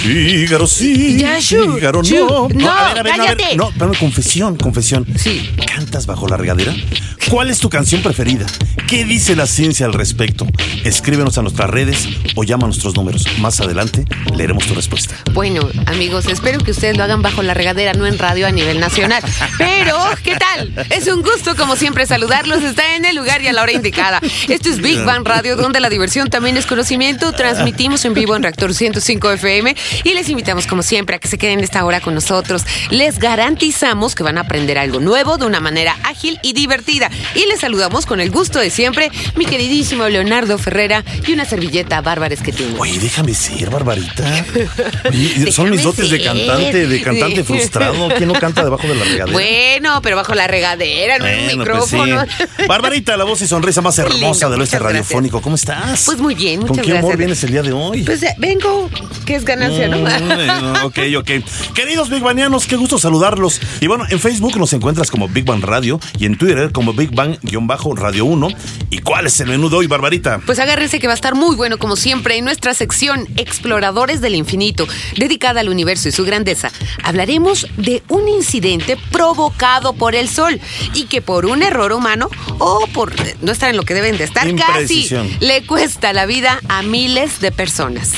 Fígaro, sí. Ya, Fígaro, no. No, a ver, a ver, no, a ver. cállate. No, espérame, confesión, confesión. Sí. ¿Cantas bajo la regadera? ¿Cuál es tu canción preferida? ¿Qué dice la ciencia al respecto? Escríbenos a nuestras redes o llama a nuestros números. Más adelante leeremos tu respuesta. Bueno, amigos, espero que ustedes lo hagan bajo la regadera, no en radio a nivel nacional. Pero, ¿qué tal? Es un gusto, como siempre, saludarlos. Está en el lugar y a la hora indicada. Esto es Big Bang Radio, donde la diversión también es conocimiento. Transmitimos en vivo en Reactor 105 FM y les invitamos, como siempre, a que se queden esta hora con nosotros. Les garantizamos que van a aprender algo nuevo de una manera ágil y divertida. Y les saludamos con el gusto de siempre, mi queridísimo Leonardo Ferrera y una servilleta Bárbara Esquetino. Oye, déjame ser, Barbarita. Oye, son mis dotes de cantante, de cantante frustrado. ¿Quién no canta debajo de la regadera? Bueno, pero bajo la regadera, no en Bueno, pues sí. micrófono. Barbarita, la voz y sonrisa más hermosa del oeste gracias. radiofónico. ¿Cómo estás? Pues muy bien, ¿Con muchas qué humor gracias. vienes el día de hoy? Pues eh, vengo, que es ganancia, ¿no? Mm, ok, ok. Queridos Big Banianos, qué gusto saludarlos. Y bueno, en Facebook nos encuentras como Big Bang Radio y en Twitter como Big Bang-Radio 1. ¿Y cuál es el menú de hoy, Barbarita? Pues agárrense que va a estar muy bueno como siempre en nuestra sección Exploradores del Infinito, dedicada al universo y su grandeza. Hablaremos de un incidente provocado por el Sol y que por un error humano o por no estar en lo que deben de estar casi le cuesta la vida a miles de personas.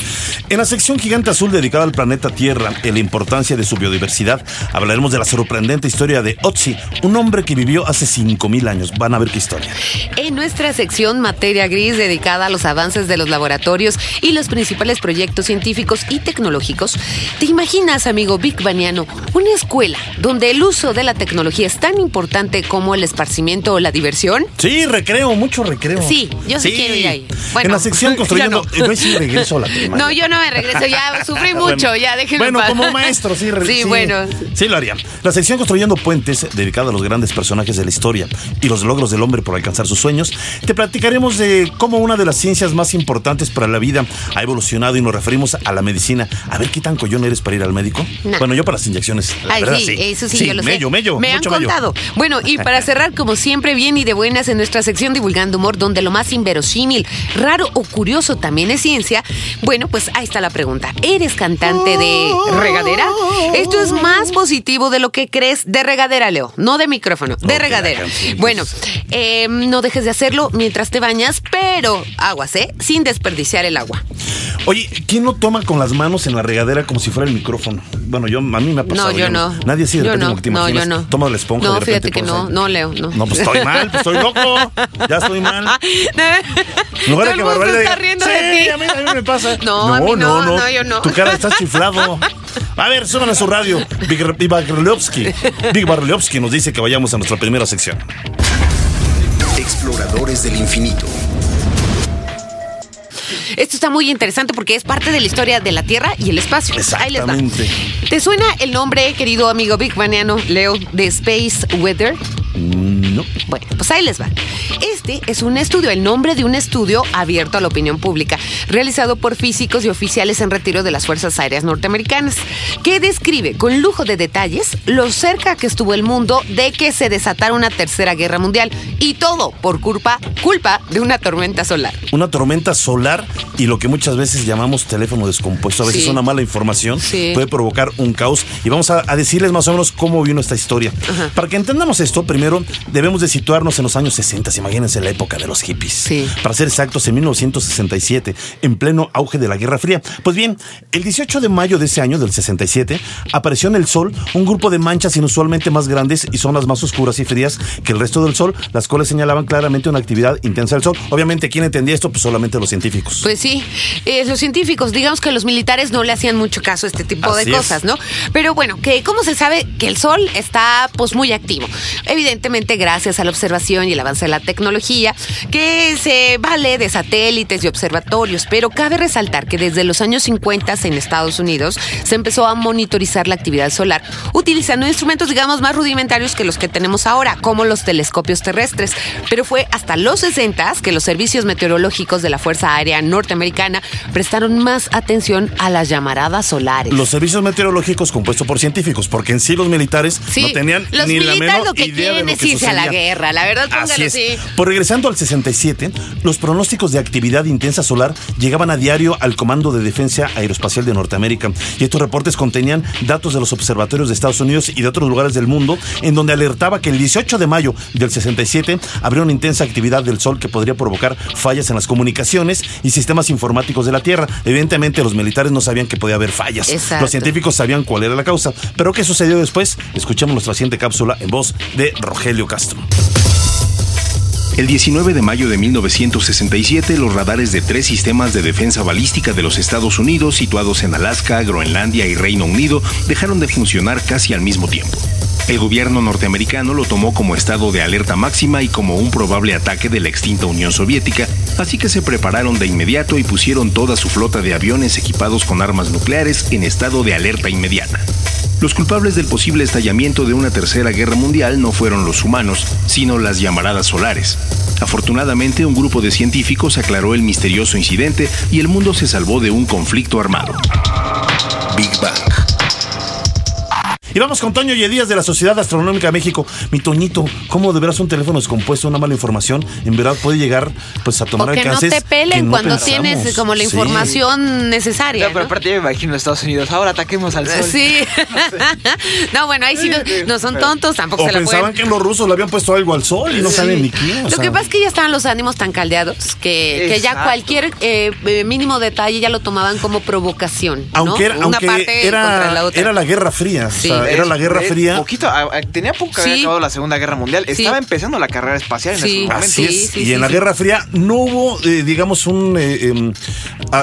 En la sección Gigante Azul dedicada al planeta Tierra y la importancia de su biodiversidad, hablaremos de la sorprendente historia de Otzi, un hombre que vivió hace 5.000 años. Van a ver qué historia. En nuestra sección Materia Gris, dedicada a los avances de los laboratorios y los principales proyectos científicos y tecnológicos, ¿te imaginas, amigo Big Baniano, una escuela donde el uso de la tecnología es tan importante como el esparcimiento o la diversión? Sí, recreo, mucho recreo. Sí, yo sí quiero ir ahí. Bueno, en la sección construyendo. no. Eh, sí regreso a la primaria. No, yo no me regreso, ya sufrí mucho, Bueno, ya déjenme Bueno, como maestro, sí, re- Sí, bueno. Sí, lo haría. La sección Construyendo Puentes, dedicada a los grandes personajes de la historia y los logros del hombre por alcanzar sus sueños, te platicaremos de cómo una de las ciencias más importantes para la vida ha evolucionado y nos referimos a la medicina. A ver qué tan collón eres para ir al médico. Nah. Bueno, yo para las inyecciones. La Ay, verdad, sí, eso sí, yo lo mello, sé. mello, Me han mucho mello. contado. Bueno, y para cerrar, como siempre, bien y de buenas en nuestra sección Divulgando Humor, donde lo más inverosímil, raro o curioso también es ciencia. Bueno, pues ahí está la pregunta. ¿Eres cantante de regadera? Esto es más positivo de lo que crees de regadera, Leo. No de micrófono, de Ok, regadera. Bueno, eh, no dejes de hacerlo mientras te bañas, pero aguas, ¿eh? Sin desperdiciar el agua. Oye, ¿quién no toma con las manos en la regadera como si fuera el micrófono? Bueno, yo a mí me ha pasado. No, yo no. Nadie así de Yo repente no, como que te no, imaginas. yo no. Toma la esponja No, de repente fíjate que no, ahí. no, Leo, no. No, pues estoy mal, pues estoy loco. Ya estoy mal. En Todo lugar de el que mundo Barbarita está diga, riendo sí, de ti. A mí, a mí me pasa. No, a mí no, no, yo no. Tu cara está chiflado. A ver, suban a su radio. Big, Barliovsky. Big Barliovsky nos dice que vayamos a nuestra primera sección. Exploradores del infinito. Esto está muy interesante porque es parte de la historia de la Tierra y el espacio. Ahí les va. Exactamente. ¿Te suena el nombre, querido amigo Big Baniano, Leo, de Space Weather? No. Bueno, pues ahí les va. Este es un estudio, el nombre de un estudio abierto a la opinión pública, realizado por físicos y oficiales en retiro de las Fuerzas Aéreas Norteamericanas, que describe con lujo de detalles lo cerca que estuvo el mundo de que se desatara una tercera guerra mundial y todo por culpa, culpa de una tormenta solar. Una tormenta solar y lo que muchas veces llamamos teléfono descompuesto. A veces Sí. una mala información Sí. puede provocar un caos. Y vamos a, a decirles más o menos cómo vino esta historia. Para que entendamos esto, primero debemos de situarnos en los años 60. Imagínense la época de los hippies. Sí. Para ser exactos, en 1967, en pleno auge de la Guerra Fría. Pues bien, el 18 de mayo de ese año, del 67, apareció en el Sol un grupo de manchas inusualmente más grandes y zonas más oscuras y frías que el resto del Sol, las cuales señalaban claramente una actividad intensa del Sol. Obviamente, ¿quién entendía esto? Pues solamente los científicos. Pues sí, eh, los científicos, digamos que los militares no le hacían mucho caso a este tipo Así de es. cosas, ¿no? Pero bueno, que ¿cómo se sabe que el Sol está pues muy activo? Evidentemente gracias gracias a la observación y el avance de la tecnología, que se vale de satélites y observatorios, pero cabe resaltar que desde los años 50 en Estados Unidos se empezó a monitorizar la actividad solar utilizando instrumentos, digamos, más rudimentarios que los que tenemos ahora, como los telescopios terrestres. Pero fue hasta los 60 que los servicios meteorológicos de la Fuerza Aérea Norteamericana prestaron más atención a las llamaradas solares. Los servicios meteorológicos compuestos por científicos, porque en sí los militares Sí, no tenían los ni la menor lo que idea de lo que a la sucedía. guerra, la verdad, póngalo Así es. Por regresando al 67, los pronósticos de actividad intensa solar llegaban a diario al Comando de Defensa Aeroespacial de Norteamérica y estos reportes contenían datos de los observatorios de Estados Unidos y de otros lugares del mundo en donde alertaba que el 18 de mayo del 67 habría una intensa actividad del sol que podría provocar fallas en las comunicaciones y sistemas informáticos de la Tierra. Evidentemente los militares no sabían que podía haber fallas. Exacto. Los científicos sabían cuál era la causa. Pero ¿qué sucedió después? Escuchemos nuestra siguiente cápsula en voz de Rogelio Castro. El 19 de mayo de 1967, los radares de tres sistemas de defensa balística de los Estados Unidos, situados en Alaska, Groenlandia y Reino Unido, dejaron de funcionar casi al mismo tiempo. El gobierno norteamericano lo tomó como estado de alerta máxima y como un probable ataque de la extinta Unión Soviética, así que se prepararon de inmediato y pusieron toda su flota de aviones equipados con armas nucleares en estado de alerta inmediata. Los culpables del posible estallamiento de una tercera guerra mundial no fueron los humanos, sino las llamaradas solares. Afortunadamente, un grupo de científicos aclaró el misterioso incidente y el mundo se salvó de un conflicto armado. Big Bang. Y vamos con Toño Yedías de la Sociedad Astronómica de México. Mi Toñito, ¿cómo de veras un teléfono descompuesto, una mala información, en verdad puede llegar pues a tomar O que no te pelen que no cuando pensamos? tienes como la Sí. información necesaria. No, pero ¿no? aparte yo me imagino Estados Unidos. Ahora ataquemos al sol. Sí. no, bueno, ahí sí no, no son tontos, tampoco O se la pensaban pueden. que los rusos le habían puesto algo al sol y no Sí. saben ni qué. o Lo sea. que pasa es que ya estaban los ánimos tan caldeados que, que ya cualquier eh, eh, mínimo detalle ya lo tomaban como provocación. ¿no? Aunque, era, Una aunque parte contra era, la otra. era la Guerra Fría. Sí. O sea, era la Guerra Fría. Poquito, a- a- tenía poco que había Sí. acabado la Segunda Guerra Mundial. Sí. Estaba empezando la carrera espacial en Sí. ese momento. Así Sí, es. sí, y sí, en la. Guerra Fría no hubo, eh, digamos, un eh, em,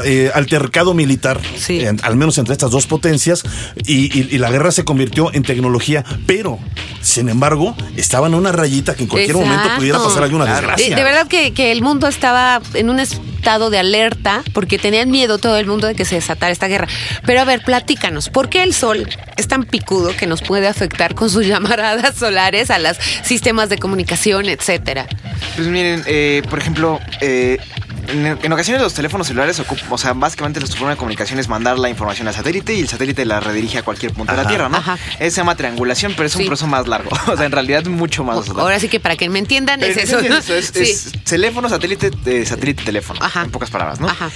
eh, altercado militar, Sí. en- al menos entre estas dos potencias, y, y- y la guerra se convirtió en tecnología, pero, sin embargo, estaban a una rayita que en cualquier momento pudiera pasar alguna desgracia. De, de verdad que, que el mundo estaba en un estado de alerta porque tenían miedo todo el mundo de que se desatara esta guerra. Pero a ver, platícanos, ¿por qué el sol es tan picudo que nos puede afectar con sus llamaradas solares a los sistemas de comunicación, etcétera? Pues miren, eh, por ejemplo, eh, en, ocasiones los teléfonos celulares ocupan, o sea, básicamente su forma de comunicación es mandar la información al satélite y el satélite la redirige a cualquier punto de la. Tierra, ¿no? Ajá. Eso se llama triangulación, pero es un Sí. proceso más largo. O sea, en realidad mucho más largo. Ahora sí que para que me entiendan es eso. es, Sí. es teléfono, satélite, eh, satélite, teléfono. Ajá. En pocas palabras, ¿no? Ajá.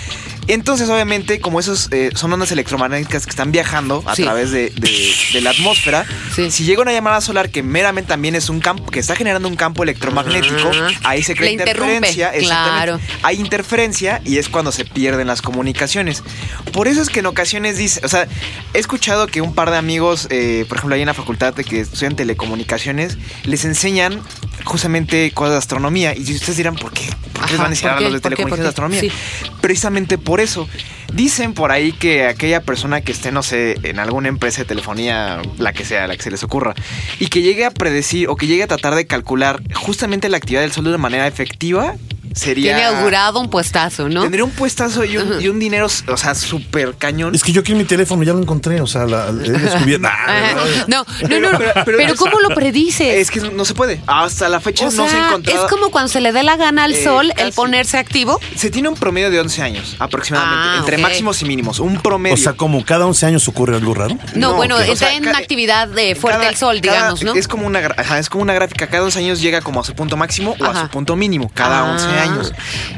Entonces, obviamente, como esos eh, son ondas electromagnéticas que están viajando a Sí. través de, de- de la atmósfera, Sí. si llega una llamada solar que meramente también es un campo, que está generando un campo electromagnético, ahí se crea interferencia. exactamente. claro. Hay interferencia y es cuando se pierden las comunicaciones. Por eso es que en ocasiones dice, o sea, he escuchado que un par de amigos, eh, por ejemplo, ahí en la facultad de que estudian telecomunicaciones, les enseñan justamente cosas de astronomía. Y ustedes dirán, ¿por qué? ¿Por qué Ajá, van a enseñar ¿por a los de ¿Por qué? telecomunicaciones de ¿Por qué? astronomía? Precisamente por eso. Dicen por ahí que aquella persona que esté, no sé, en alguna empresa de telefonía, la que sea, la que se les ocurra, y que llegue a predecir o que llegue a tratar de calcular justamente la actividad del sol de una manera efectiva, sería... Tiene augurado un puestazo, ¿no? Tendría un puestazo y un, y un dinero, o sea, súper cañón. Es que yo aquí en mi teléfono ya lo encontré, o sea, la, he descubierto. Ajá. No, no, no, Pero- no. pero- Pero, pero- ¿cómo lo predices? Es que no se puede. Hasta la fecha o no se encontrado. es como cuando se le dé la gana al Eh, sol el ponerse activo. Se tiene un promedio de 11 años aproximadamente, Ah, entre máximos y mínimos. Un promedio. O sea, como cada 11 años ocurre algo raro. No, No, bueno, o está sea, en ca- una actividad de fuerte Cada- el sol, cada- digamos, ¿no? Es como una ajá, es como una gráfica. Cada 11 años llega como a su punto máximo o a su punto mínimo. Cada Ah. 11 años.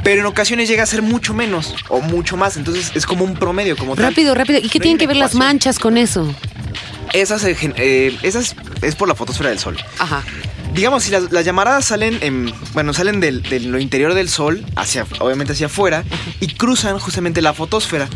Pero en ocasiones llega a ser mucho menos o mucho más. Entonces es como un promedio, como tal. Rápido, rápido. ¿Y qué No tienen que ver las manchas con eso? Esas, eh, eh, esas es por la fotosfera del sol. Ajá. Digamos, si las, las llamaradas salen en, bueno, salen del, de lo interior del Sol, hacia, obviamente hacia afuera, y cruzan justamente la fotosfera.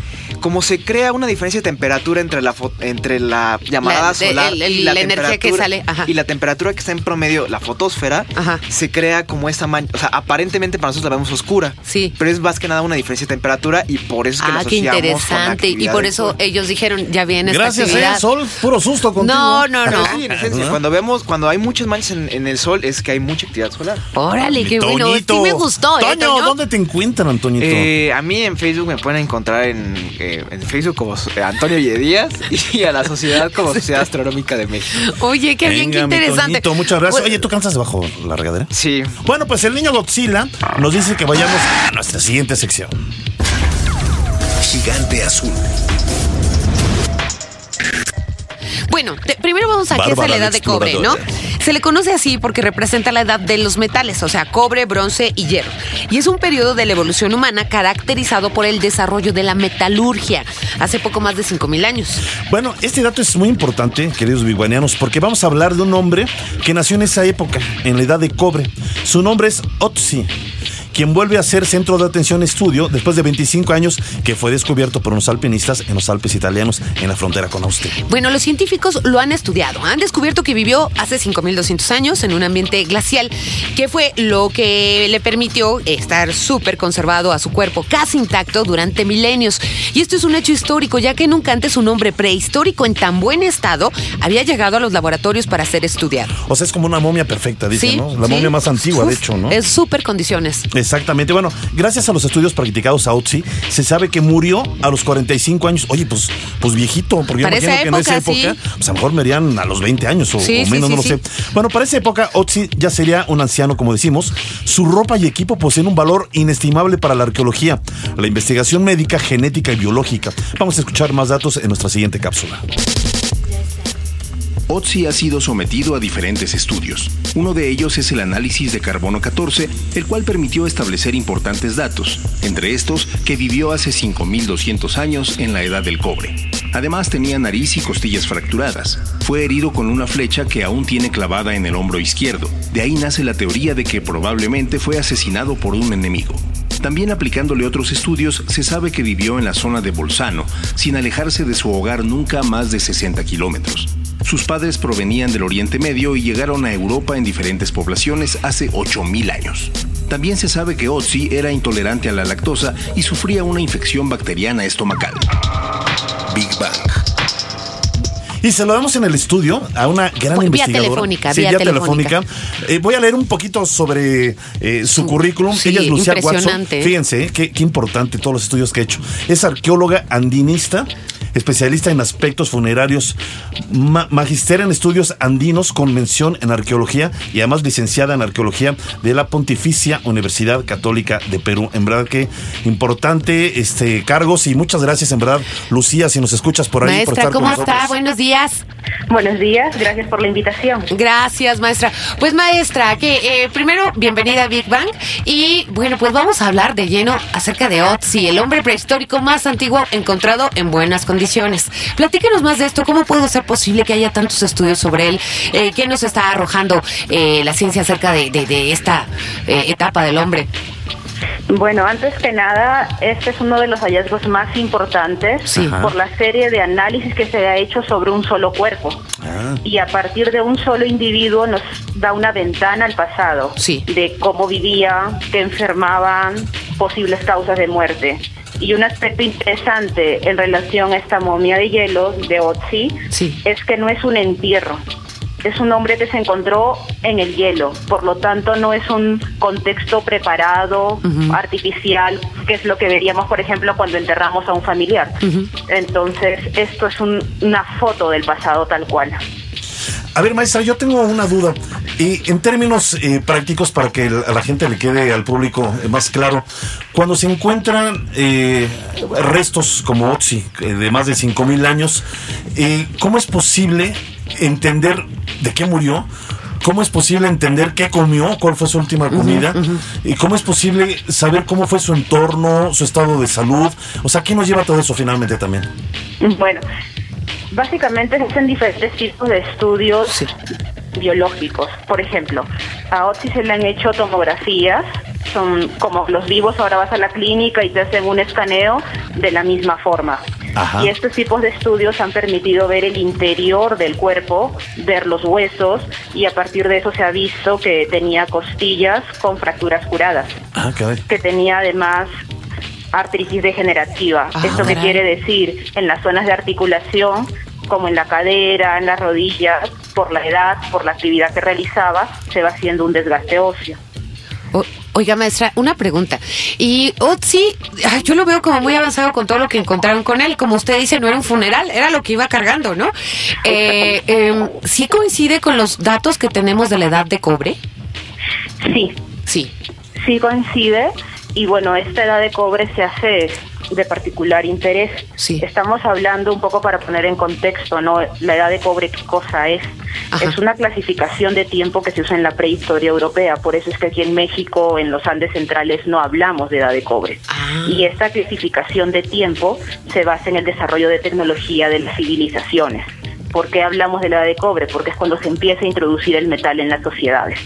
como se crea una diferencia de temperatura entre la entre la llamarada La- de- solar el- el- y la, la energía que temperatura- sale, ajá. y la temperatura que está en promedio, la fotosfera, Ajá. se crea como esta mancha, o sea, aparentemente para nosotros la vemos oscura. Sí. Pero es más que nada una diferencia de temperatura y por eso es que la Ah, qué asociamos con la interesante. Y por eso ellos dijeron, ya viene esta Gracias, actividad. eh, Sol. Puro susto contigo. No, no, no. Sí, en esencia, cuando vemos, cuando hay muchas manchas en, en el sol, es que hay mucha actividad solar. Órale, qué bueno. Toñito. Sí me gustó, ¿eh, Toño, Toño? ¿dónde te encuentran, Toñito? Eh, a mí en Facebook me pueden encontrar en, eh, en Facebook como eh, Antonio Yedías y a la sociedad como Sociedad Astronómica de México. Oye, qué bien, qué interesante. Toñito, muchas gracias. Bueno, Oye, ¿tú cansas bajo la regadera? Sí. Bueno, pues el niño Godzilla nos dice que vayamos a nuestra siguiente sección. Gigante azul. Bueno, te- primero vamos aquí Bárbara a la edad de cobre, ¿no? Se le conoce así porque representa la edad de los metales, o sea, cobre, bronce y hierro. Y es un periodo de la evolución humana caracterizado por el desarrollo de la metalurgia, hace poco más de 5.000 años. Bueno, este dato es muy importante, queridos biguanianos, porque vamos a hablar de un hombre que nació en esa época, en la edad de cobre. Su nombre es Otzi, quien vuelve a ser centro de atención estudio después de 25 años que fue descubierto por unos alpinistas en los Alpes italianos en la frontera con Austria. Bueno, los científicos lo han estudiado. Han descubierto que vivió hace 5.200 años en un ambiente glacial, que fue lo que le permitió estar súper conservado a su cuerpo, casi intacto durante milenios. Y esto es un hecho histórico, ya que nunca antes un hombre prehistórico en tan buen estado había llegado a los laboratorios para ser estudiado. O sea, es como una momia perfecta, dicen, Sí, ¿no? La sí. momia más antigua, de hecho, ¿no? Es súper condiciones. Exactamente. Bueno, gracias a los estudios practicados a Otzi, se sabe que murió a los 45 años. Oye, pues, pues viejito, porque yo imagino que en esa época, sí. pues a lo mejor morían a los 20 años o, Sí, o sí, menos, sí, no lo sé. Bueno, para esa época, Otzi ya sería un anciano, como decimos. Su ropa y equipo poseen un valor inestimable para la arqueología, la investigación médica, genética y biológica. Vamos a escuchar más datos en nuestra siguiente cápsula. Otzi ha sido sometido a diferentes estudios. Uno de ellos es el análisis de carbono 14, el cual permitió establecer importantes datos, entre estos que vivió hace 5.200 años en la edad del cobre. Además tenía nariz y costillas fracturadas. Fue herido con una flecha que aún tiene clavada en el hombro izquierdo. De ahí nace la teoría de que probablemente fue asesinado por un enemigo. También aplicándole otros estudios, se sabe que vivió en la zona de Bolzano, sin alejarse de su hogar nunca más de 60 kilómetros. Sus padres provenían del Oriente Medio y llegaron a Europa en diferentes poblaciones hace 8.000 años. También se sabe que Otzi era intolerante a la lactosa y sufría una infección bacteriana estomacal. Big Bang. Y se lo damos en el estudio a una gran investigadora. telefónica, Sí, vía telefónica. Eh, voy a leer un poquito sobre eh, su, Su- currículum. sí, Ella es Lucía Watson. impresionante. Fíjense, eh, qué, qué importante todos los estudios que ha hecho. Es arqueóloga andinista, especialista en aspectos funerarios, ma- magister en estudios andinos con mención en arqueología y además licenciada en arqueología de la Pontificia Universidad Católica de Perú. En verdad que importante este cargos y muchas gracias en verdad, Lucía, si nos escuchas por ahí. por Maestra, estar con ¿cómo nosotros. está? Buenos días. Buenos días, gracias por la invitación. Gracias, maestra. Pues, maestra, que eh, primero, bienvenida a Big Bang. Y bueno, pues vamos a hablar de lleno acerca de Otzi, el hombre prehistórico más antiguo encontrado en buenas condiciones. Platíquenos más de esto. ¿Cómo puede ser posible que haya tantos estudios sobre él? Eh, ¿Qué nos está arrojando eh, la ciencia acerca de, de- de esta eh, etapa del hombre? Bueno, antes que nada, este es uno de los hallazgos más importantes Sí. Por la serie de análisis que se ha hecho sobre un solo cuerpo. Ah. Y a partir de un solo individuo nos da una ventana al pasado Sí. de cómo vivía, qué enfermaban, posibles causas de muerte. Y un aspecto interesante en relación a esta momia de hielo de Otzi Sí. es que no es un entierro. Es un hombre que se encontró en el hielo, por lo tanto no es un contexto preparado, artificial, que es lo que veríamos, por ejemplo, cuando enterramos a un familiar. Entonces, esto es un- una foto del pasado tal cual. A ver, maestra, yo tengo una duda. Y en términos eh, prácticos, para que a la gente le quede al público eh, más claro, cuando se encuentran eh, restos como Otzi, eh, de más de 5.000 años, eh, ¿cómo es posible entender de qué murió? ¿Cómo es posible entender qué comió? ¿Cuál fue su última comida? ¿Y cómo es posible saber cómo fue su entorno, su estado de salud? O sea, ¿qué nos lleva todo eso finalmente también? Bueno, básicamente se hacen diferentes tipos de estudios Sí. biológicos. Por ejemplo, a Otzi se le han hecho tomografías son como los vivos, ahora vas a la clínica y te hacen un escaneo de la misma forma. Ajá. Y estos tipos de estudios han permitido ver el interior del cuerpo, ver los huesos y a partir de eso se ha visto que tenía costillas con fracturas curadas, Ah, que tenía además artritis degenerativa. Ah, ¿Esto qué quiere decir? En las zonas de articulación, como en la cadera, en las rodillas, por la edad, por la actividad que realizaba, se va haciendo un desgaste óseo. Oiga, maestra, una pregunta. Y Otzi, ay, yo lo veo como muy avanzado con todo lo que encontraron con él. Como usted dice, no era un funeral, era lo que iba cargando, ¿no? Eh, em, ¿Sí coincide con los datos que tenemos de la edad de cobre? Sí, Sí. sí coincide y bueno, esta edad de cobre se hace de particular interés. Sí. Estamos hablando un poco para poner en contexto, ¿no? La edad de cobre, ¿qué cosa es? Ajá. Es una clasificación de tiempo que se usa en la prehistoria europea, por eso es que aquí en México, en los Andes centrales, no hablamos de edad de cobre. Ah. Y esta clasificación de tiempo se basa en el desarrollo de tecnología de las civilizaciones. ¿Por qué hablamos de la edad de cobre? Porque es cuando se empieza a introducir el metal en las sociedades.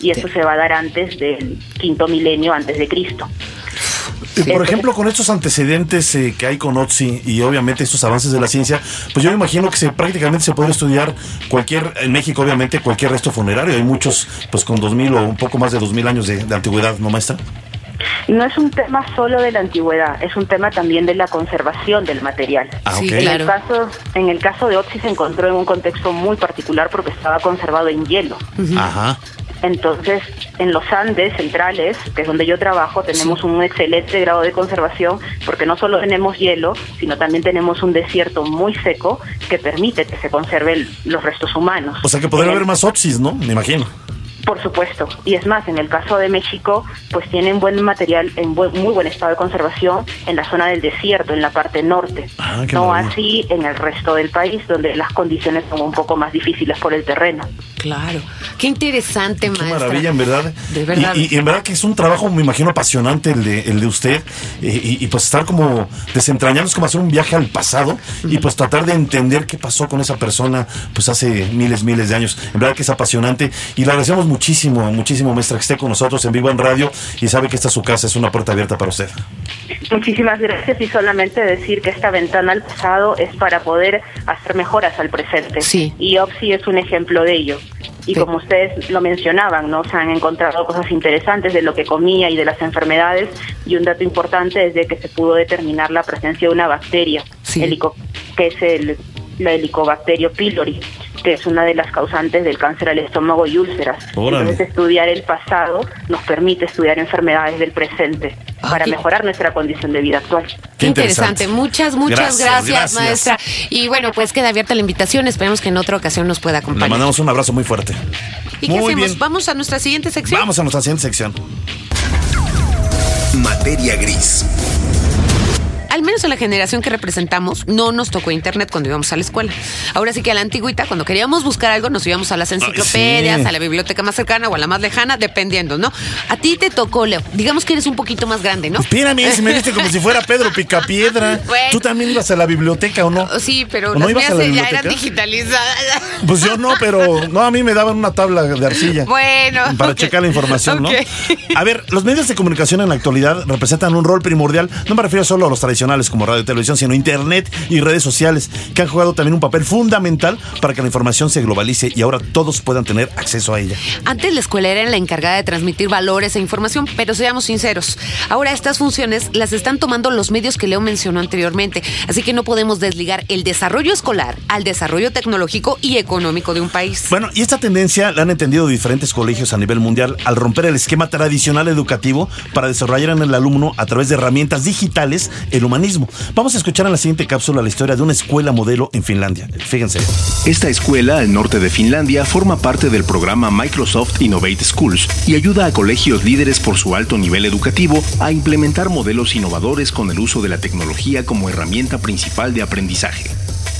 Y eso se va a dar antes del quinto milenio antes de Cristo. Por ejemplo, con estos antecedentes eh, que hay con OTSI y obviamente estos avances de la ciencia, pues yo me imagino que se, prácticamente se puede estudiar cualquier, en México obviamente, cualquier resto funerario. Hay muchos pues con 2000 o un poco más de 2000 años de, de antigüedad, ¿no, maestra? No es un tema solo de la antigüedad, es un tema también de la conservación del material. Ah, Sí, ok. En, el caso, en el caso de Otzi se encontró en un contexto muy particular porque estaba conservado en hielo. Ajá. Entonces, en los Andes centrales, que es donde yo trabajo, tenemos un excelente grado de conservación porque no solo tenemos hielo, sino también tenemos un desierto muy seco que permite que se conserven los restos humanos. O sea que podría haber más OTSIs, ¿no? Me imagino. Por supuesto. Y es más, en el caso de México, pues tienen buen material en buen- muy buen estado de conservación en la zona del desierto, en la parte norte. Ah, qué no maravilla. así en el resto del país, donde las condiciones son un poco más difíciles por el terreno. Claro. Qué interesante, Qué maestra. maravilla, en verdad. De verdad. Y, y en verdad que es un trabajo, me imagino, apasionante el de, el de usted. eh, y, y, pues estar como desentrañando, es como hacer un viaje al pasado y pues tratar de entender qué pasó con esa persona pues hace miles, miles de años. En verdad que es apasionante y le agradecemos muchísimo, muchísimo, maestra, que esté con nosotros en Vivo en Radio y sabe que esta es su casa, es una puerta abierta para usted. Muchísimas gracias y solamente decir que esta ventana al pasado es para poder hacer mejoras al presente. Sí. Y OPSI es un ejemplo de ello. Y Sí. como ustedes lo mencionaban, ¿no? Se han encontrado cosas interesantes de lo que comía y de las enfermedades. Y un dato importante es de que se pudo determinar la presencia de una bacteria, Sí. helico- que es el, la Helicobacterio pylori, que es una de las causantes del cáncer al estómago y úlceras. Órale. Entonces, estudiar el pasado nos permite estudiar enfermedades del presente Ah, para qué- mejorar nuestra condición de vida actual. Qué interesante. Muchas, muchas Gracias, gracias, gracias. maestra. Y bueno, pues queda abierta la invitación. Esperemos que en otra ocasión nos pueda Le acompañar. mandamos un abrazo muy fuerte. ¿Y qué Muy hacemos? bien. ¿Vamos a nuestra siguiente sección? Vamos a nuestra siguiente sección. Materia gris. Al menos en la generación que representamos, no nos tocó internet cuando íbamos a la escuela. Ahora sí que a la antigüita, cuando queríamos buscar algo, nos íbamos a las enciclopedias, sí. a la biblioteca más cercana o a la más lejana, dependiendo, ¿no? A ti te tocó, Leo. Digamos que eres un poquito más grande, ¿no? Espérame, si me viste como si fuera Pedro Picapiedra. Bueno. ¿Tú también ibas a la biblioteca o no? Sí, pero ¿O no las ibas mías a la ya eran digitalizadas. Pues yo no, pero no, a mí me daban una tabla de arcilla. Bueno, Para checar la información. ¿no? A ver, los medios de comunicación en la actualidad representan un rol primordial. No me refiero solo a los tradicionales como radio y televisión, sino internet y redes sociales, que han jugado también un papel fundamental para que la información se globalice y ahora todos puedan tener acceso a ella. Antes la escuela era la encargada de transmitir valores e información, pero seamos sinceros, ahora estas funciones las están tomando los medios que Leo mencionó anteriormente, así que no podemos desligar el desarrollo escolar al desarrollo tecnológico y económico de un país. Bueno, y esta tendencia la han entendido diferentes colegios a nivel mundial al romper el esquema tradicional educativo para desarrollar en el alumno a través de herramientas digitales el humanismo. Vamos a escuchar en la siguiente cápsula la historia de una escuela modelo en Finlandia. Fíjense. Esta escuela al norte de Finlandia forma parte del programa Microsoft Innovate Schools y ayuda a colegios líderes por su alto nivel educativo a implementar modelos innovadores con el uso de la tecnología como herramienta principal de aprendizaje.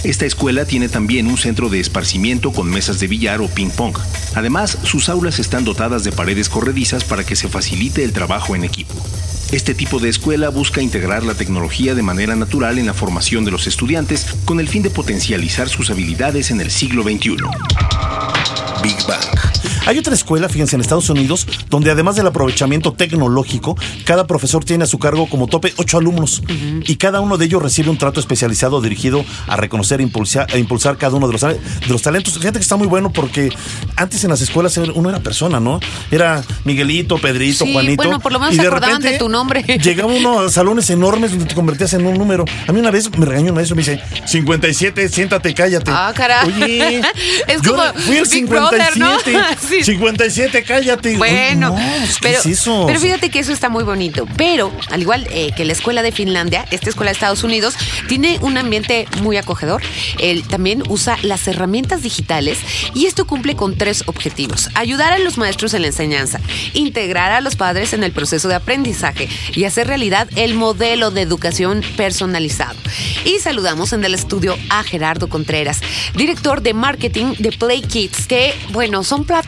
Esta escuela tiene también un centro de esparcimiento con mesas de billar o ping pong. Además, sus aulas están dotadas de paredes corredizas para que se facilite el trabajo en equipo. Este tipo de escuela busca integrar la tecnología de manera natural en la formación de los estudiantes con el fin de potencializar sus habilidades en el siglo XXI. Big Bang. Hay otra escuela, fíjense, en Estados Unidos, donde además del aprovechamiento tecnológico, cada profesor tiene a su cargo como tope ocho alumnos y cada uno de ellos recibe un trato especializado dirigido a reconocer e impulsar, e impulsar cada uno de los, de los talentos. Fíjate que está muy bueno porque antes en las escuelas uno era persona, ¿no? Era Miguelito, Pedrito, Sí, Juanito. bueno, por lo menos y se acordaban de tu nombre. Llegaba uno a salones enormes donde te convertías en un número. A mí una vez me regañó un maestro y me dice, 57, siéntate, cállate. Ah, caray. Oye, Es yo como fui el Big Brother, ¿no? 57. Sí. 57, cállate. Bueno, no, pues, ¿qué pero, es eso? pero fíjate que eso está muy bonito. Pero, al igual eh, que la escuela de Finlandia, esta escuela de Estados Unidos tiene un ambiente muy acogedor. Él también usa las herramientas digitales y esto cumple con tres objetivos. Ayudar a los maestros en la enseñanza, integrar a los padres en el proceso de aprendizaje y hacer realidad el modelo de educación personalizado. Y saludamos en el estudio a Gerardo Contreras, director de marketing de Play Kids, que, bueno, son plataformas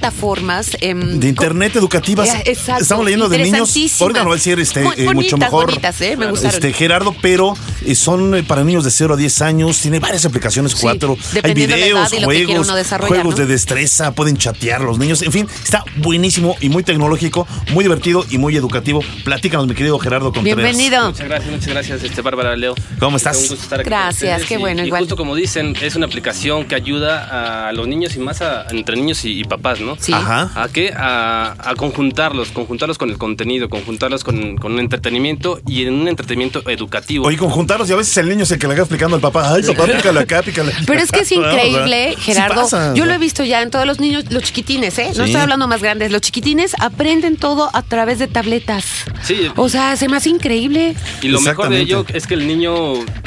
em, de internet educativas. Eh, exacto, Estamos leyendo de niños. interesantísimas. Ahorita no va a decir este, Muy eh, mucho mejor. bonitas, ¿eh? Me gustaron. Este, Gerardo, pero eh, son eh, para niños de 0 a 10 años. Tiene varias aplicaciones, Sí, cuatro. Hay de videos, juegos, juegos ¿no? de destreza. Pueden chatear los niños. En fin, está buenísimo y muy tecnológico, muy divertido y muy educativo. Platícanos, mi querido Gerardo Contreras. Bienvenido. Muchas gracias, muchas gracias, este Bárbara Leo. ¿Cómo estás? Un gusto estar aquí Gracias, qué bueno, y igual. justo como dicen, es una aplicación que ayuda a los niños y más a, entre niños y, y papás, ¿no? Sí. Ajá. ¿A qué? A, a conjuntarlos, conjuntarlos con el contenido, conjuntarlos con, con un entretenimiento y en un entretenimiento educativo. Oye, conjuntarlos y a veces el niño es el que le va explicando al papá. Ay, papá, pícale acá, pícale acá. Pero es que es No, increíble, sí Gerardo. pasa, Yo lo he visto ya en todos los niños, los chiquitines, ¿eh? No Sí. estoy hablando más grandes. Los chiquitines aprenden todo a través de tabletas. Sí. O sea, se me hace increíble. Y lo mejor de ello es que el niño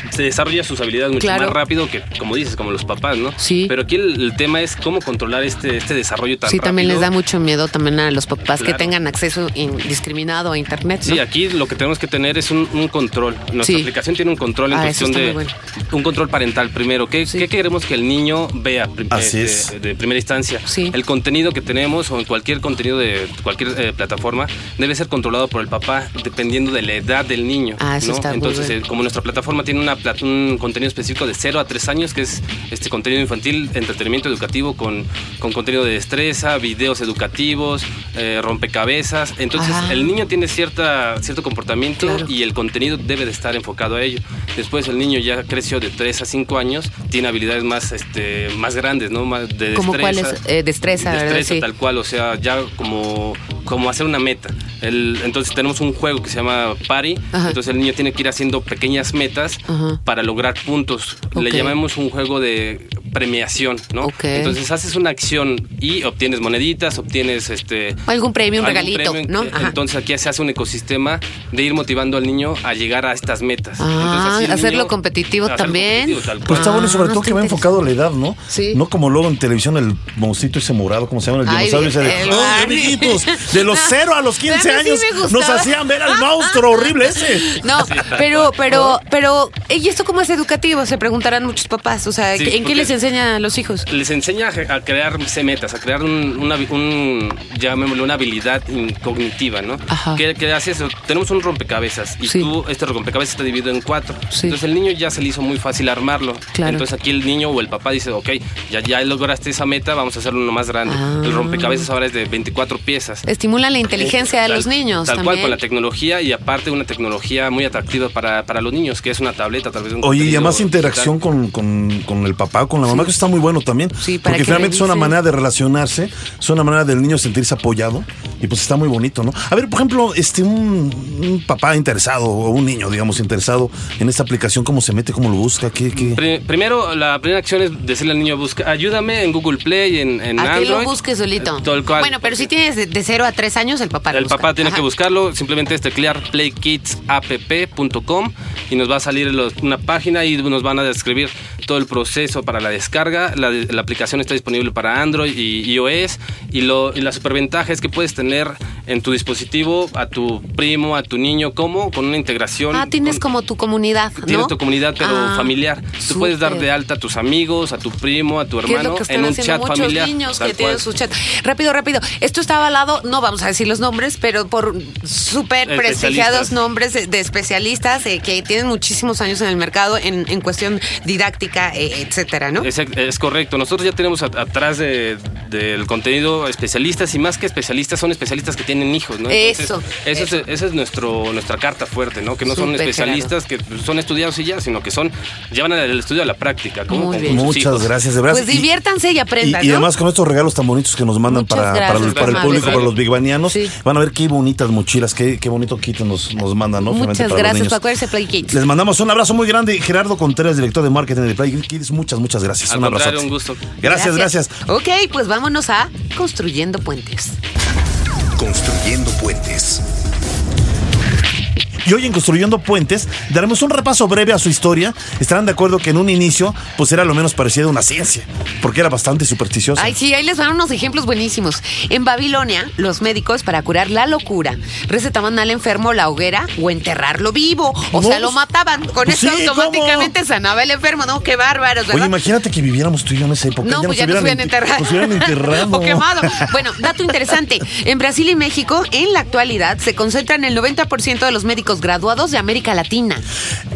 se desarrolla sus habilidades mucho Claro. más rápido que, como dices, como los papás, ¿no? Sí. Pero aquí el, el tema es cómo controlar este, este desarrollo tan Sí, también les da mucho miedo también a los papás que tengan acceso indiscriminado a internet. ¿no? Sí, aquí lo que tenemos que tener es un, un control. Nuestra Sí. aplicación tiene un control en Ah, cuestión de bueno. un control parental primero. ¿Qué, Sí. qué queremos que el niño vea Así eh, es. de, de primera instancia? Sí. El contenido que tenemos o en cualquier contenido de cualquier eh, plataforma debe ser controlado por el papá dependiendo de la edad del niño. Ah, eso ¿no? está muy Entonces, bueno. eh, como nuestra plataforma tiene una un contenido específico de 0 a 3 años, que es este contenido infantil, entretenimiento educativo con, con contenido de videos educativos, eh, rompecabezas. Entonces, el niño tiene cierta, cierto comportamiento Claro. y el contenido debe de estar enfocado a ello. Después, el niño ya creció de 3 a 5 años, tiene habilidades más, este, más grandes, ¿no? Más de ¿Cómo destreza. cuáles? Eh, destreza, Sí. tal cual, o sea, ya como, como hacer una meta. El- entonces tenemos un juego que se llama Party, Ajá. entonces el niño tiene que ir haciendo pequeñas metas Ajá. para lograr puntos. Le llamamos un juego de premiación, ¿no? Ok. Entonces haces una acción y obtienes moneditas, obtienes este Algún premio, un algún regalito, premio, ¿no? eh, Ajá. Entonces aquí se hace un ecosistema de ir motivando al niño a llegar a estas metas. Ah, Entonces, hacerlo niño- competitivo hacerlo también. competitivo, Pues está bueno y sobre Ah, todo que va enfocado a la edad, ¿no? Sí. No como luego en televisión el monstruito ese morado, ¿cómo se llama? El dinosaurio ese de, el "Oh, Barney". amiguitos, de los 0 a los 15 A mí sí años nos hacían ver al monstruo horrible ese. No, pero, pero, pero, ¿y esto cómo es educativo? Se preguntarán muchos papás. O sea, Sí, ¿en qué les enseña a los hijos? les enseña a crearse metas, a crear un, una, un, llamémoslo, una habilidad cognitiva, ¿no? Ajá. ¿Qué, qué hace eso? Tenemos un rompecabezas y Sí. tú, este rompecabezas está dividido en cuatro. Sí. Entonces el niño ya se le hizo muy fácil armarlo. Claro. Entonces aquí el niño o el papá dice, ok, ya, ya lograste esa meta, vamos a hacerlo uno más grande. Ah. El rompecabezas ahora es de 24 piezas. Estimula la inteligencia de Tal- los niños Tal cual, con la tecnología y aparte una tecnología muy atractiva para, para los niños, que es una tableta, tal vez un Oye, y además interacción con, con, con el papá, con la mamá, que eso está muy bueno también. Sí, para porque que finalmente es una manera de relacionarse, es una manera del niño sentirse apoyado y pues está muy bonito, ¿no? A ver, por ejemplo, este un, un papá interesado o un niño, digamos, interesado en esta aplicación, ¿cómo se mete, cómo lo busca? ¿Qué, qué? Pri- Primero, la primera acción es decirle al niño, busca, ayúdame en Google Play, en, en a que Android. lo busque solito. Eh, Tal cual. Bueno, pero si tienes de- de 0 a 3 años, el papá lo El busca. papá tiene Ajá. que buscarlo, simplemente es teclear playkidsapp.com y nos va a salir los- una página y nos van a describir todo el proceso para la descarga. La, la aplicación está disponible para Android y iOS y, lo, y la superventaja es que puedes tener en tu dispositivo a tu primo, a tu niño, como con una integración. Ah, tienes con- como tu comunidad, ¿no? Tienes tu comunidad, pero Ah, familiar. Tú puedes dar de alta a tus amigos, a tu primo, a tu ¿Qué es lo hermano en un chat familiar. niños que tienen cual. su chat? Rápido, rápido. Esto está avalado, no vamos a decir los nombres, pero por súper prestigiados nombres de, de especialistas eh, que tienen muchísimos años en el mercado en, en cuestión didáctica, eh, etcétera, ¿no? Es, es correcto. Nosotros ya tenemos at- atrás de del contenido especialistas y más que especialistas son especialistas que tienen hijos, ¿no? Eso, eso es, esa es nuestro, nuestra carta fuerte, ¿no? Que no son especialistas que son estudiados y ya, sino que son llevan el estudio a la práctica. como Muy bien. Muchas hijos. gracias, de verdad. Pues diviértanse y Y, aprendan, y ¿no? además con estos regalos tan bonitos que nos mandan para, para, gracias, el, para público, para los bigbanianos, Sí. van a ver qué bonitas mochilas, qué, qué bonito kit nos, nos mandan, ¿no? Muchas para gracias. Acuérdense, Play Kids. Les mandamos un abrazo muy grande. Gerardo Contreras, director de marketing de Play Kids. Muchas, muchas gracias. Al un abrazo. un gusto. Gracias, gracias. Ok, pues vámonos a Construyendo Puentes. Construyendo puentes. Y hoy en Construyendo Puentes daremos un repaso breve a su historia. Estarán de acuerdo que en un inicio pues era lo menos parecido a una ciencia, porque era bastante supersticiosa. Ay, sí, ahí les van unos ejemplos buenísimos. En Babilonia, los médicos para curar la locura recetaban al enfermo la hoguera o enterrarlo vivo. O No, sea, lo mataban. Con pues eso sí, automáticamente sanaba el enfermo. No, qué bárbaros, ¿verdad? Oye, imagínate que viviéramos tú y yo en esa época. No, pues ya nos hubieran ent- enterrado. Nos hubieran enterrado. o quemado. Bueno, dato interesante. En Brasil y México, en la actualidad, se concentran el 90% de los médicos graduados de América Latina.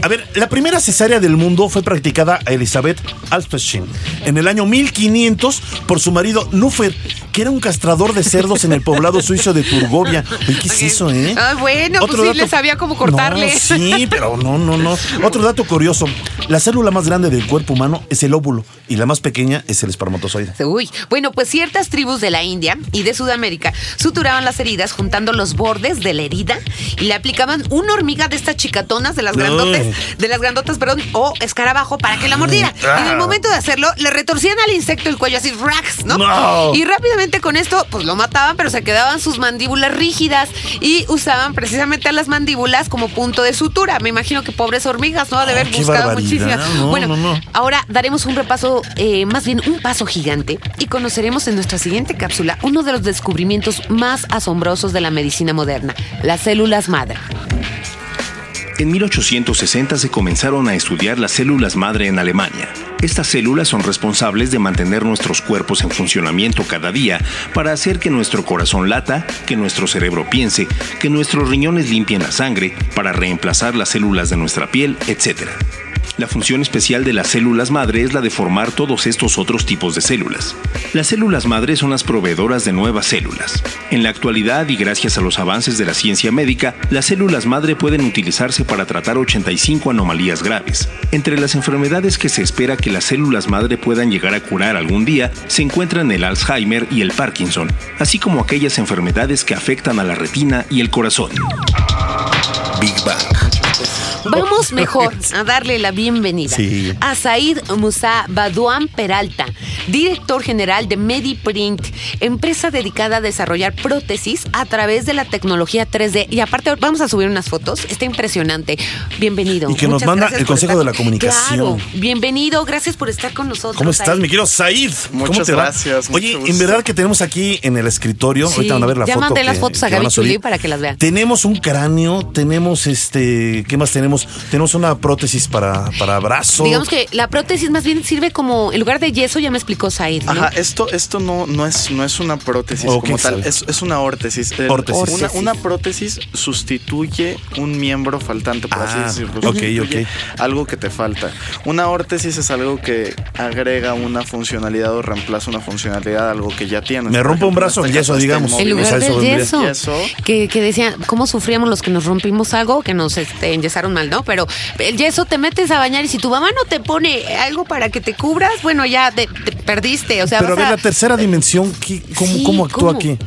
A ver, la primera cesárea del mundo fue practicada a Elizabeth Alpecin en el año 1500 por su marido Nufer, que era un castrador de cerdos en el poblado suizo de Turgovia. Oye, ¿qué es eso, eh? Ah, bueno, pues sí, le sabía cómo cortarle. No, sí, pero no, no, no. Otro dato curioso. La célula más grande del cuerpo humano es el óvulo y la más pequeña es el espermatozoide. Uy, bueno, pues ciertas tribus de la India y de Sudamérica suturaban las heridas juntando los bordes de la herida y le aplicaban una hormiga de estas chicatonas de las grandotes, de las grandotas, perdón, o escarabajo para que la mordiera. Y en el momento de hacerlo, le retorcían al insecto el cuello así, rax, ¿no? No. Y rápidamente con esto, pues lo mataban, pero se quedaban sus mandíbulas rígidas y usaban precisamente a las mandíbulas como punto de sutura. Me imagino que pobres hormigas, ¿no? De haber qué buscado muchísimas. No, bueno, no, no. Ahora daremos un repaso, eh, más bien un paso gigante, y conoceremos en nuestra siguiente cápsula uno de los descubrimientos más asombrosos de la medicina moderna, las células madre. En 1860 se comenzaron a estudiar las células madre en Alemania. Estas células son responsables de mantener nuestros cuerpos en funcionamiento cada día para hacer que nuestro corazón lata, que nuestro cerebro piense, que nuestros riñones limpien la sangre, para reemplazar las células de nuestra piel, etc. La función especial de las células madre es la de formar todos estos otros tipos de células. Las células madre son las proveedoras de nuevas células. En la actualidad y gracias a los avances de la ciencia médica, las células madre pueden utilizarse para tratar 85 anomalías graves. Entre las enfermedades que se espera que las células madre puedan llegar a curar algún día se encuentran el Alzheimer y el Parkinson, así como aquellas enfermedades que afectan a la retina y el corazón. Big Bang. Vamos mejor a darle la bienvenida Sí. a Said Musa Badouan Peralta, director general de MediPrint, empresa dedicada a desarrollar prótesis a través de la tecnología 3D. Y aparte, vamos a subir unas fotos. Está impresionante. Bienvenido. Y que nos manda el Consejo estar- de la Comunicación. Claro, bienvenido. Gracias por estar con nosotros. ¿Cómo estás, Said. mi querido Said? ¿Cómo Muchas te gracias, Oye, gusto. en verdad que tenemos aquí en el escritorio, Sí, ahorita van a ver la ya foto. mandé que- las fotos a Gaby. Chulí para que las vean. Tenemos un cráneo, tenemos este, ¿qué más tenemos? Tenemos una prótesis para, para brazo. Digamos que la prótesis más bien sirve como, en lugar de yeso, ya me explicó Said. ¿no? Ajá, esto, esto no, no, es, no es una prótesis Ok, como tal, es, es una órtesis. El- Órtesis. Una, prótesis sustituye un miembro faltante, por Ah, así decirlo. ok, ok. Algo que te falta. Una órtesis es algo que agrega una funcionalidad o reemplaza una funcionalidad a algo que ya tienes. Me Por rompe un brazo, en el este yeso, este digamos. En inmóvil. O lugar sea, del yeso. Yeso. Que, que decían, ¿cómo sufríamos los que nos rompimos algo? Que nos este, enyesaron mal, ¿no? Pero el yeso te metes a bañar y si tu mamá no te pone algo para que te cubras, bueno, ya te, te perdiste. O sea, Pero a ver, a- la tercera dimensión, ¿qué- cómo, Sí, cómo actúa ¿cómo? aquí?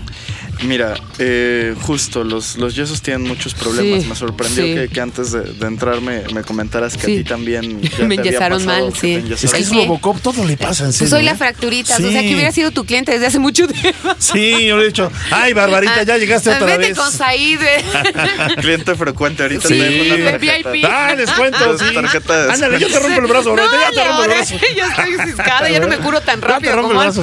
Mira, eh, justo, los, los yesos tienen muchos problemas. Sí, me sorprendió sí. que, que antes de, de entrar me, me comentaras que Sí. a ti también ya Me te enyesaron mal, sí. Es que es. Robocop, todo le pasa, en Pues serio. soy la ¿eh? fracturita, o sea, que hubiera sido tu cliente desde hace mucho tiempo. Sí, yo le he dicho, ay, Barbarita, ya llegaste Ah, otra vete vez. con Said. eh. Cliente frecuente, ahorita Sí, te una tarjeta. VIP. Ah, descuento, sí. Tarjeta de Ándale, yo te rompo el brazo, ahorita, ya te No, rompo el brazo. ya estoy ciscada, ya no me curo tan Ya te rápido rompo el brazo.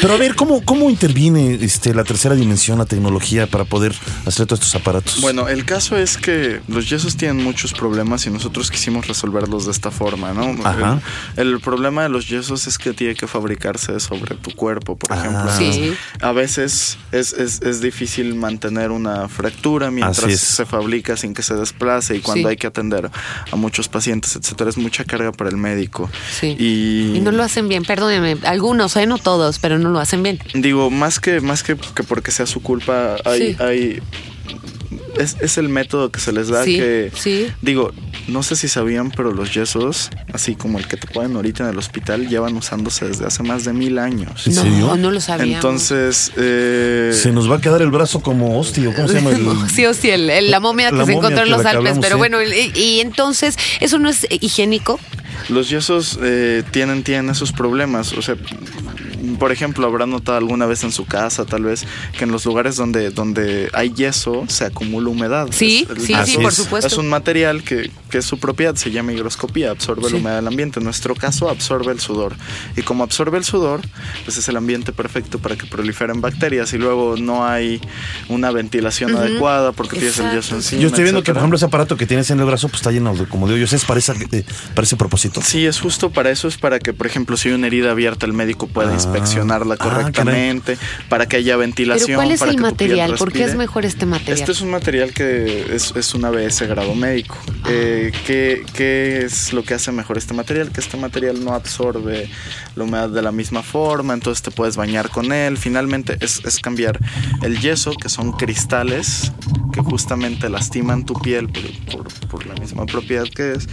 Pero a ver, ¿cómo, cómo interviene este, la tercera dimensión invención, la tecnología para poder hacer todos estos aparatos? Bueno, el caso es que los yesos tienen muchos problemas y nosotros quisimos resolverlos de esta forma, ¿no? Ajá. El, el problema de los yesos es que tiene que fabricarse sobre tu cuerpo, por Ah. ejemplo. Sí. A veces es, es- es difícil mantener una fractura mientras se fabrica sin que se desplace y cuando Sí. hay que atender a muchos pacientes, etcétera, es mucha carga para el médico. Sí. Y, Y no lo hacen bien, perdónenme, algunos, ¿eh? no todos, pero no lo hacen bien. Digo, más que, más que, que porque sea su culpa, hay, Sí. hay es, es el método que se les da Sí, que sí. digo, no sé si sabían, pero los yesos, así como el que te ponen ahorita en el hospital, llevan usándose desde hace más de mil años. ¿En no, serio? no lo sabía. Entonces, eh, Se nos va a quedar el brazo como hostia, ¿o ¿cómo se llama? El... Sí, o sí, el- el- la momia que La se momia encontró en los Alpes. hablamos, pero sí. bueno, y, y entonces, ¿eso no es higiénico? los yesos eh, tienen, tienen esos problemas. O sea, por ejemplo, habrá notado alguna vez en su casa, tal vez, que en los lugares donde, donde hay yeso se acumula humedad. Sí, Es- sí, sí, por es. supuesto. Es un material que, que es su propiedad, se llama higroscopía, absorbe Sí. la humedad del ambiente. En nuestro caso, absorbe el sudor. Y como absorbe el sudor, pues es el ambiente perfecto para que proliferen bacterias y luego no hay una ventilación Ujú. adecuada porque tienes el Exacto. yeso encima. Yo estoy viendo que, por etcétera. ejemplo, ese aparato que tienes en el brazo, pues está lleno de, como de hoyos. Es para, esa- eh, para ese propósito. Sí, es justo para eso, es para que, por ejemplo, si hay una herida abierta, el médico pueda Ah. Inspeccionarla Ah, correctamente, para que haya ventilación. Pero ¿cuál es para el que tu piel material? ¿Por qué es mejor este material? Este es un material que es, es un ABS grado médico. Ah. Eh, ¿qué, qué es lo que hace mejor este material? Que este material no absorbe la humedad de la misma forma, entonces te puedes bañar con él. Finalmente es, es cambiar el yeso, que son cristales que justamente lastiman tu piel por, por- por la misma propiedad que es,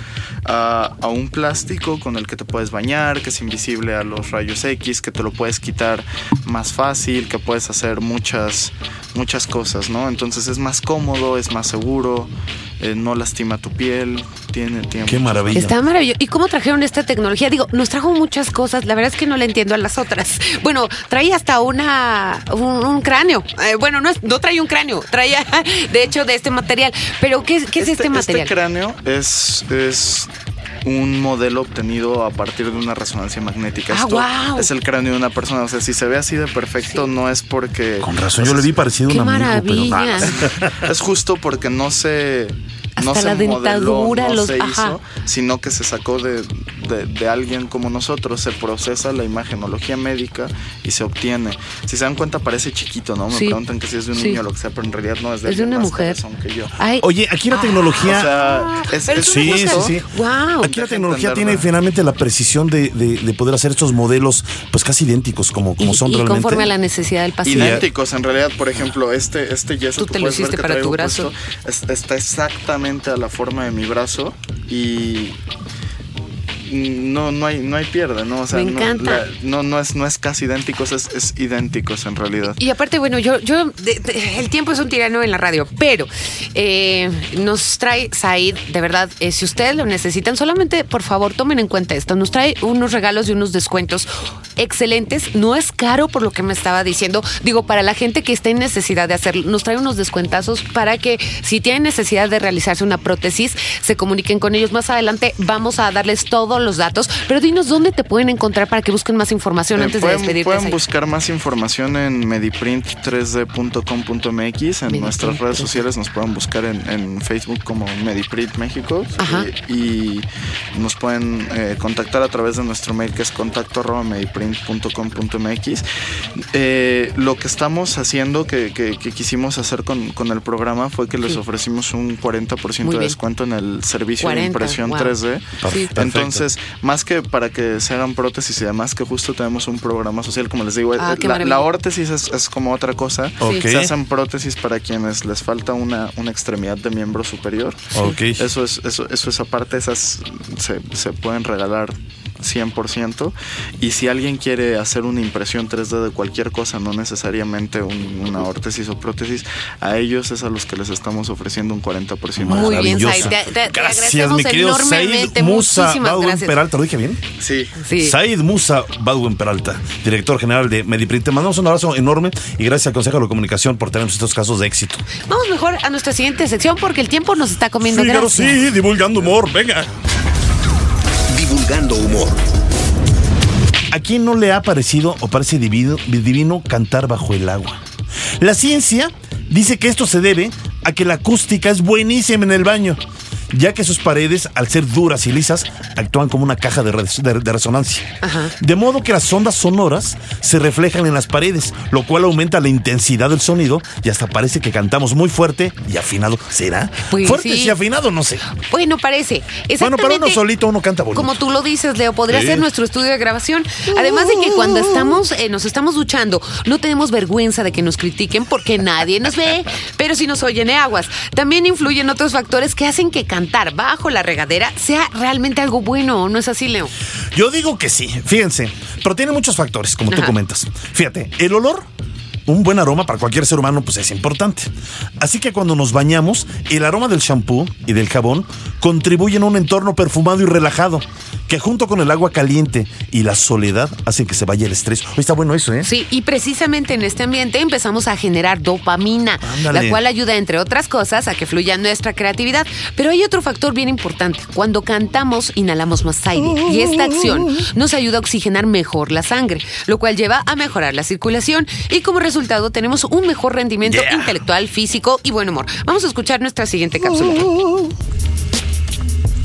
a, a un plástico con el que te puedes bañar, que es invisible a los rayos X, que te lo puedes quitar más fácil, que puedes hacer muchas, muchas cosas, ¿no? Entonces es más cómodo, es más seguro, eh, no lastima tu piel, tiene, tiene Qué maravilla. Está maravilloso. ¿Y cómo trajeron esta tecnología? Digo, nos trajo muchas cosas. La verdad es que no le entiendo a las otras. Bueno, traía hasta una un, un cráneo. Eh, bueno, no, es- no traía un cráneo. Traía, de hecho, de este material. Pero, ¿qué, qué es este, material? cráneo es, es un modelo obtenido a partir de una resonancia magnética. Ah, Esto guau. Es el cráneo de una persona. O sea, si se ve así de perfecto, no es porque. Con razón, yo le vi parecido a Qué un amigo, maravilla. pero Es justo porque no se. No Hasta se la dentadura, modeló, no los- se ajá. hizo, sino que se sacó de, de- de alguien como nosotros, se procesa la imagenología médica y se obtiene. Si se dan cuenta, parece chiquito, ¿no? Me Sí. preguntan que si es de un Sí. niño o lo que sea, pero en realidad no es de Es de una más mujer. que yo. Ay, Oye, aquí la tecnología. O sea, es, es sí, sí, sí. Wow. Aquí la tecnología tiene finalmente la precisión de, de- de poder hacer estos modelos, pues casi idénticos como, como y, son y realmente. conforme a la necesidad del paciente. idénticos en realidad por ejemplo este este yeso Tú que te lo hiciste para tu brazo. puesto, está exactamente a la forma de mi brazo y no no hay no hay pierde no o sea Me no, encanta. la- no no es no es casi idénticos es, es idénticos en realidad Y aparte, bueno, yo, yo, de- de- el tiempo es un tirano en la radio, pero eh, nos trae Said, de verdad, eh, si ustedes lo necesitan, solamente por favor tomen en cuenta esto, nos trae unos regalos y unos descuentos excelentes, no es caro por lo que me estaba diciendo, digo, para la gente que esté en necesidad de hacerlo, nos trae unos descuentazos para que si tienen necesidad de realizarse una prótesis, se comuniquen con ellos. Más adelante vamos a darles todos los datos, pero dinos dónde te pueden encontrar para que busquen más información Eh, antes pueden, de despedirte. pueden buscar más información en mediprint3d.com.mx. En Mediprint nuestras redes 3D. sociales nos pueden buscar en, en Facebook como Mediprint México. Ajá. Y, y nos pueden eh, contactar a través de nuestro mail que es contacto arroba mediprint.com.mx. Eh, lo que estamos haciendo, que, que- que quisimos hacer con, con el programa, fue que les Sí. ofrecimos un 40% Muy de bien. descuento en el servicio 40, de impresión wow. 3D. Sí. Entonces, más que para que se hagan prótesis y demás, que justo tenemos un programa social, como les digo, Ah, la, la órtesis es, es como otra cosa. Se hacen prótesis para quienes les falta una, una extremidad de miembro superior. Eso es, eso, eso es aparte, esas se, se pueden regalar 100%. Y si alguien quiere hacer una impresión 3D de cualquier cosa, no necesariamente un- una órtesis o prótesis, a ellos es a los que les estamos ofreciendo un 40% Muy bien, Maravillosa. Said. Te, te- te Gracias, agradecemos mi querido Said. Musa gracias. Peralta. ¿Lo dije bien? Sí. Sí. Said Musa Badwen Peralta, director general de Mediprint. Te mandamos un abrazo enorme y gracias al Consejo de la Comunicación por tenernos estos casos de éxito. Vamos mejor a nuestra siguiente sección porque el tiempo nos está comiendo. Fígaro, Gracias. sí, divulgando humor, venga. ¿A quién no le ha parecido o parece divino, divino cantar bajo el agua? La ciencia dice que esto se debe a que la acústica es buenísima en el baño ya que sus paredes, al ser duras y lisas, actúan como una caja de, res- de- de resonancia. De modo que las ondas sonoras se reflejan en las paredes, lo cual aumenta la intensidad del sonido y hasta parece que cantamos muy fuerte y afinado. ¿Será? Pues fuerte sí. y afinado, no sé. Bueno, parece. Bueno, pero uno solito uno canta bonito. Como tú lo dices, Leo, podría Sí. ser nuestro estudio de grabación. Además de que cuando estamos, eh, nos estamos duchando, no tenemos vergüenza de que nos critiquen porque nadie nos ve, pero si nos oyen eh, aguas. También influyen otros factores que hacen que cantar bajo la regadera sea realmente algo bueno, ¿no es así, Leo? Yo digo que sí, fíjense, pero tiene muchos factores, como tú comentas. Fíjate, el olor, un buen aroma para cualquier ser humano, pues es importante. Así que cuando nos bañamos, el aroma del shampoo y del jabón contribuyen a un entorno perfumado y relajado, que junto con el agua caliente y la soledad hacen que se vaya el estrés. Hoy está bueno eso, ¿eh? Sí, y precisamente en este ambiente empezamos a generar dopamina, Ándale. la cual ayuda, entre otras cosas, a que fluya nuestra creatividad. Pero hay otro factor bien importante. Cuando cantamos, inhalamos más aire. Y esta acción nos ayuda a oxigenar mejor la sangre, lo cual lleva a mejorar la circulación. Y como resultado, tenemos un mejor rendimiento Yeah. intelectual, físico y buen humor. Vamos a escuchar nuestra siguiente cápsula.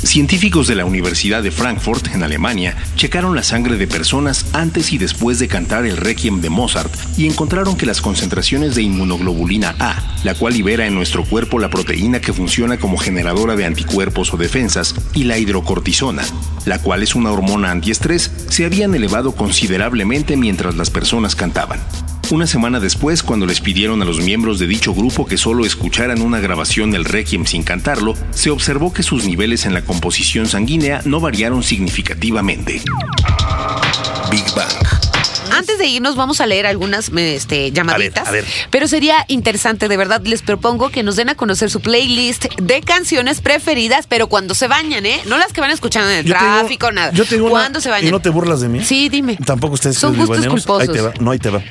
Científicos de la Universidad de Frankfurt, en Alemania, checaron la sangre de personas antes y después de cantar el Requiem de Mozart y encontraron que las concentraciones de inmunoglobulina A, la cual libera en nuestro cuerpo la proteína que funciona como generadora de anticuerpos o defensas, y la hidrocortisona, la cual es una hormona antiestrés, se habían elevado considerablemente mientras las personas cantaban. Una semana después, cuando les pidieron a los miembros de dicho grupo que solo escucharan una grabación del Requiem sin cantarlo, se observó que sus niveles en la composición sanguínea no variaron significativamente. Big Bang. Antes de irnos, vamos a leer algunas este, llamaditas. A ver, a ver. Pero sería interesante, de verdad, les propongo que nos den a conocer su playlist de canciones preferidas, pero cuando se bañan, ¿eh? No las que van escuchando en el Yo tengo- tráfico, nada. Yo tengo una- ¿Cuándo se bañan? ¿Y no te burlas de mí? Sí, dime. Tampoco ustedes Son gustos culposos. Ahí te va, no, ahí te va.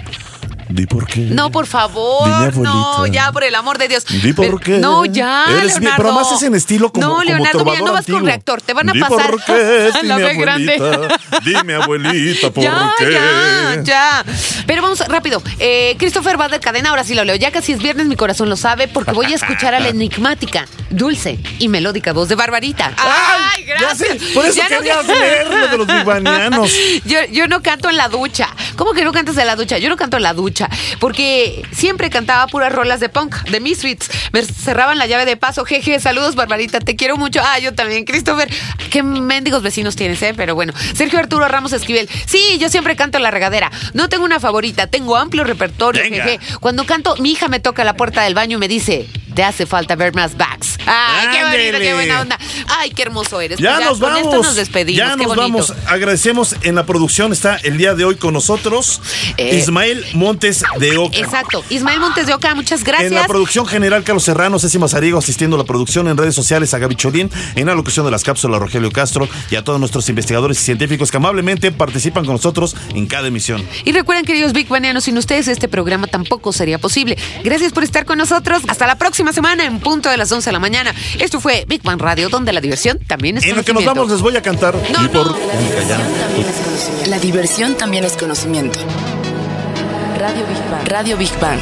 Di por qué. No, por favor. No, ya, por el amor de Dios. Di por qué. No, ya, Eres Leonardo. pero además es en estilo como- No, como Leonardo, mira, trovador no vas con reactor. Te van a Di pasar por qué, la grande. abuelita. Dime, abuelita, ¿por ya, qué? ya, ya. Pero vamos rápido. Eh, Christopher va de cadena, ahora sí lo leo. Ya casi es viernes, mi corazón lo sabe, porque voy a escuchar a la enigmática, dulce y melódica voz de Barbarita. ¡Ay, Ya gracias! sé, por eso Ya no- querías leer lo de los vivanianos. Yo, yo no canto en la ducha. ¿Cómo que no cantas en la ducha? Yo no canto en la ducha. Porque siempre cantaba puras rolas de punk, de Misfits. Me cerraban la llave de paso. Jeje, saludos, Barbarita. Te quiero mucho. Ah, yo también, Christopher. Qué mendigos vecinos tienes, ¿eh? Pero bueno. Sergio Arturo Ramos Esquivel. Sí, yo siempre canto en la regadera. No tengo una favorita. Tengo amplio repertorio. Venga. Jeje. Cuando canto, mi hija me toca la puerta del baño y me dice. Te hace falta ver más backs. Ay, qué bonito, qué buena onda. Ay, qué hermoso eres. Ya, Pues nos con vamos. esto nos despedimos. Ya qué nos bonito. vamos. Agradecemos en la producción. Está el día de hoy con nosotros Eh, Ismael Montes de Oca. Exacto. Ismael Montes de Oca, muchas gracias. En la producción general, Carlos Serrano, Ceci Mazarigo, asistiendo a la producción en redes sociales a Gaby Cholín, en la locución de las cápsulas Rogelio Castro y a todos nuestros investigadores y científicos que amablemente participan con nosotros en cada emisión. Y recuerden, queridos Big Banianos, sin ustedes este programa tampoco sería posible. Gracias por estar con nosotros. Hasta la próxima semana en punto de las 11 de la mañana. Esto fue Big Bang Radio, donde la diversión también es En lo que nos conocimiento. vamos les voy a cantar. No, y por- no. La diversión también es conocimiento. Radio Big Bang. Radio Big Bang.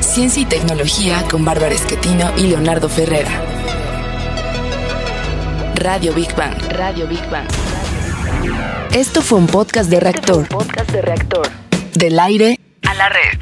Ciencia y tecnología con Bárbara Esquetino y Leonardo Ferrera. Radio Big Bang. Radio Big Bang. Esto fue un podcast de reactor. Podcast de reactor. Del aire a la red.